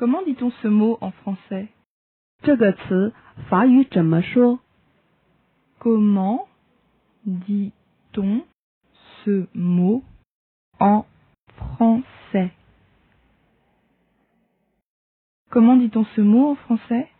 Comment dit-on ce mot en français? Comment dit-on ce mot en français? Comment dit-on ce mot en français?